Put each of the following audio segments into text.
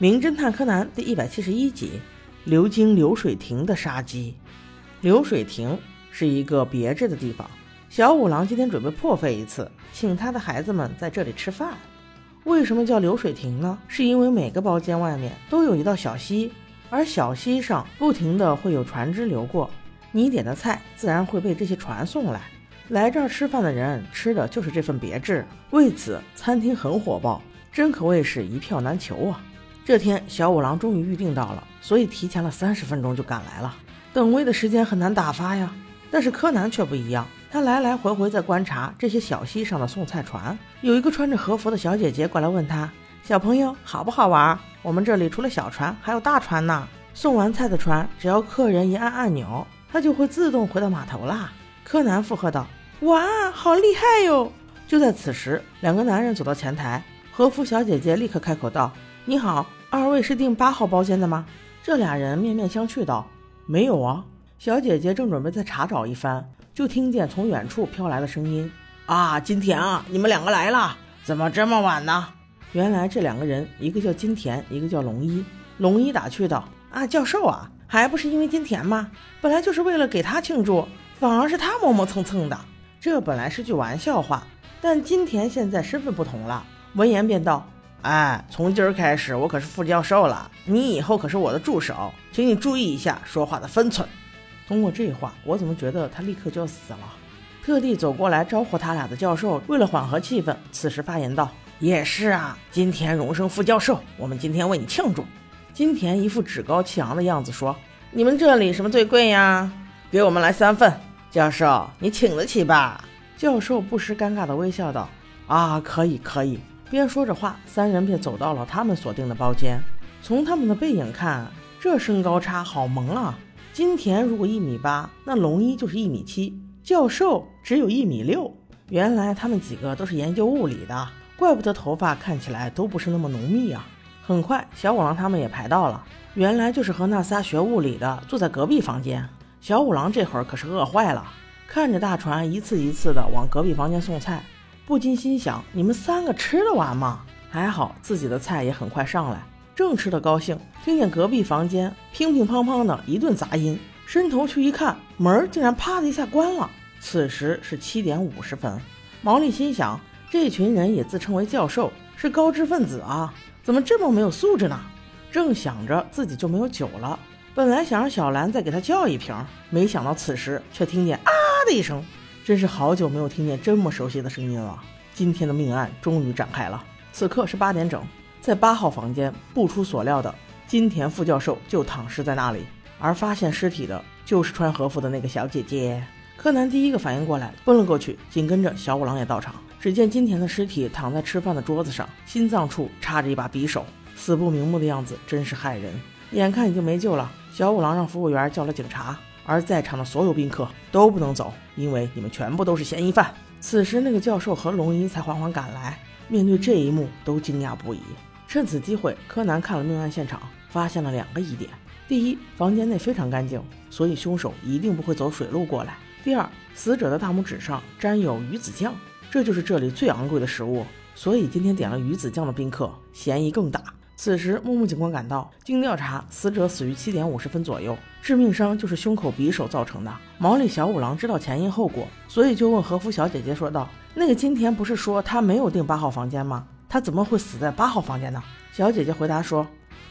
名侦探柯南》第一百七十一集：流经流水亭的杀机。流水亭是一个别致的地方。小五郎今天准备破费一次，请他的孩子们在这里吃饭。为什么叫流水亭呢？是因为每个包间外面都有一道小溪，而小溪上不停的会有船只流过，你点的菜自然会被这些船送来。来这儿吃饭的人吃的就是这份别致，为此餐厅很火爆，真可谓是一票难求啊！这天小五郎终于预定到了，所以提前了三十分钟就赶来了。等位的时间很难打发呀，但是柯南却不一样，他来来回回在观察这些小溪上的送菜船。有一个穿着和服的小姐姐过来问他：“小朋友好不好玩？我们这里除了小船还有大船呢。送完菜的船，只要客人一按按钮，它就会自动回到码头啦。”柯南附和道。哇，好厉害哟！就在此时，两个男人走到前台，和服小姐姐立刻开口道：“你好，二位是订八号包间的吗？”这俩人面面相觑道：“没有啊。”小姐姐正准备再查找一番，就听见从远处飘来的声音：“啊，金田啊，你们两个来了，怎么这么晚呢？”原来这两个人，一个叫金田，一个叫龙一。龙一打趣道：“啊，教授啊，还不是因为金田吗？本来就是为了给他庆祝，反而是他磨磨蹭蹭的。”这本来是句玩笑话，但金田现在身份不同了，闻言便道：“哎，从今儿开始，我可是副教授了，你以后可是我的助手，请你注意一下说话的分寸。”通过这话，我怎么觉得他立刻就要死了？特地走过来招呼他俩的教授，为了缓和气氛，此时发言道：“也是啊，金田荣升副教授，我们今天为你庆祝。”金田一副趾高气昂的样子说：“你们这里什么最贵呀？给我们来三份。”教授，你请得起吧？教授不失尴尬的微笑道：“啊，可以，可以。”边说着话，三人便走到了他们所订的包间。从他们的背影看，这身高差好萌啊！金田如果一米八，那龙一就是一米七，教授只有一米六。原来他们几个都是研究物理的，怪不得头发看起来都不是那么浓密啊！很快，小五郎他们也排到了，原来就是和那仨学物理的坐在隔壁房间。小五郎这会儿可是饿坏了，看着大船一次一次的往隔壁房间送菜，不禁心想：你们三个吃得完吗？还好自己的菜也很快上来，正吃得高兴，听见隔壁房间乒乒乓乓的一顿杂音，伸头去一看，门竟然啪的一下关了。此时是七点五十分，毛利心想：这群人也自称为教授，是高知分子啊，怎么这么没有素质呢？正想着，自己就没有酒了。本来想让小兰再给他叫一瓶，没想到此时却听见啊的一声，真是好久没有听见这么熟悉的声音了。今天的命案终于展开了。此刻是八点整，在八号房间，不出所料的金田副教授就躺尸在那里，而发现尸体的就是穿和服的那个小姐姐。柯南第一个反应过来，奔了过去，紧跟着小五郎也到场。只见金田的尸体躺在吃饭的桌子上，心脏处插着一把匕首，死不瞑目的样子真是骇人。眼看已经没救了。小五郎让服务员叫了警察，而在场的所有宾客都不能走，因为你们全部都是嫌疑犯。此时，那个教授和龙一才缓缓赶来，面对这一幕都惊讶不已。趁此机会，柯南看了命案现场，发现了两个疑点：第一，房间内非常干净，所以凶手一定不会走水路过来；第二，死者的大拇指上沾有鱼子酱，这就是这里最昂贵的食物，所以今天点了鱼子酱的宾客嫌疑更大。此时，木木警官赶到。经调查，死者死于七点五十分左右，致命伤就是胸口匕首造成的。毛利小五郎知道前因后果，所以就问和服小姐姐说道：“那个金田不是说他没有订八号房间吗？他怎么会死在八号房间呢？”小姐姐回答说：“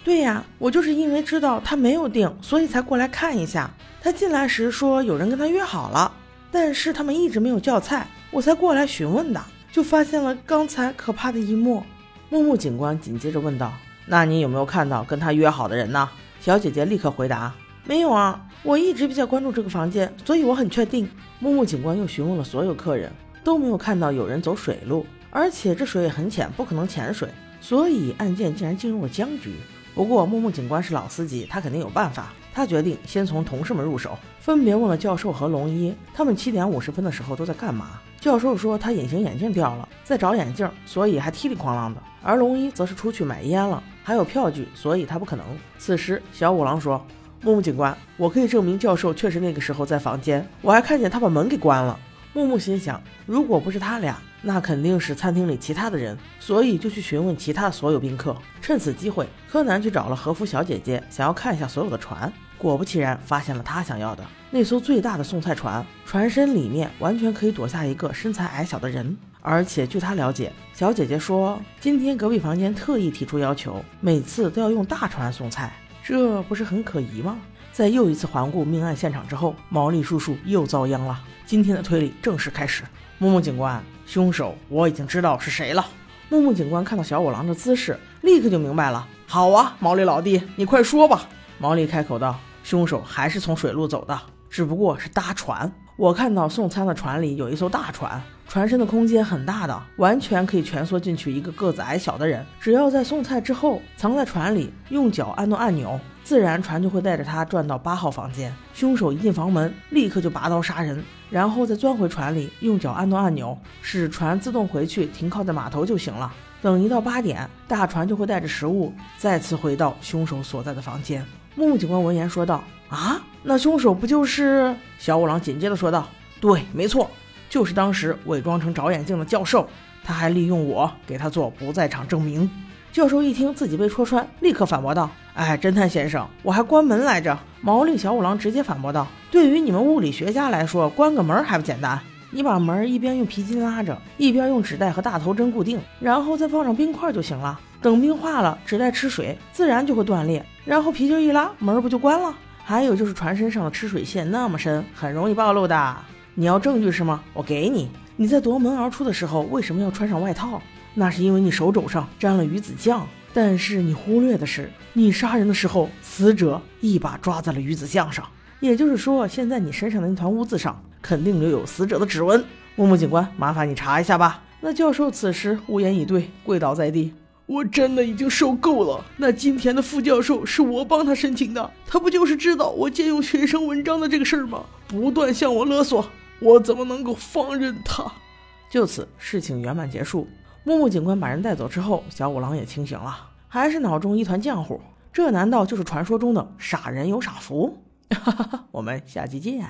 对呀，我就是因为知道他没有订，所以才过来看一下。他进来时说有人跟他约好了，但是他们一直没有叫菜，我才过来询问的，就发现了刚才可怕的一幕。”木木警官紧接着问道。那你有没有看到跟他约好的人呢？小姐姐立刻回答：“没有啊，我一直比较关注这个房间，所以我很确定。”木木警官又询问了所有客人，都没有看到有人走水路，而且这水也很浅，不可能潜水，所以案件竟然进入了僵局。不过木木警官是老司机，他肯定有办法。他决定先从同事们入手，分别问了教授和龙一，他们七点五十分的时候都在干嘛？教授说他隐形眼镜掉了，在找眼镜，所以还踢里哐啷的。而龙一则是出去买烟了，还有票据，所以他不可能。此时，小五郎说：“木木警官，我可以证明教授确实那个时候在房间，我还看见他把门给关了。”木木心想，如果不是他俩，那肯定是餐厅里其他的人，所以就去询问其他所有宾客。趁此机会，柯南去找了和服小姐姐，想要看一下所有的船。果不其然，发现了他想要的那艘最大的送菜船，船身里面完全可以躲下一个身材矮小的人。而且据他了解，小姐姐说今天隔壁房间特意提出要求，每次都要用大船送菜，这不是很可疑吗？在又一次环顾命案现场之后，毛利叔叔又遭殃了。今天的推理正式开始。木木警官，凶手我已经知道是谁了。木木警官看到小五郎的姿势，立刻就明白了。好啊，毛利老弟，你快说吧。毛利开口道：“凶手还是从水路走的，只不过是搭船。我看到送餐的船里有一艘大船。”船身的空间很大的，完全可以蜷缩进去一个个子矮小的人。只要在送菜之后藏在船里，用脚按动按钮，自然船就会带着他转到八号房间。凶手一进房门，立刻就拔刀杀人，然后再钻回船里，用脚按动按钮，使船自动回去停靠在码头就行了。等一到八点，大船就会带着食物再次回到凶手所在的房间。木木警官闻言说道：“啊，那凶手不就是……”小五郎紧接着说道：“对，没错。”就是当时伪装成找眼镜的教授，他还利用我给他做不在场证明。教授一听自己被戳穿，立刻反驳道：“哎，侦探先生，我还关门来着。”毛利小五郎直接反驳道：“对于你们物理学家来说，关个门还不简单？你把门一边用皮筋拉着，一边用纸袋和大头针固定，然后再放上冰块就行了。等冰化了，纸袋吃水，自然就会断裂，然后皮筋一拉，门不就关了？还有就是船身上的吃水线那么深，很容易暴露的。”你要证据是吗？我给你。你在夺门而出的时候为什么要穿上外套？那是因为你手肘上沾了鱼子酱。但是你忽略的是，你杀人的时候，死者一把抓在了鱼子酱上。也就是说，现在你身上的那团污渍上肯定留有死者的指纹。木木警官，麻烦你查一下吧。那教授此时无言以对，跪倒在地。我真的已经受够了。那金田的副教授是我帮他申请的，他不就是知道我借用学生文章的这个事儿吗？不断向我勒索。我怎么能够放任他？就此，事情圆满结束。木木警官把人带走之后，小五郎也清醒了，还是脑中一团浆糊。这难道就是传说中的傻人有傻福？哈哈哈，我们下期见。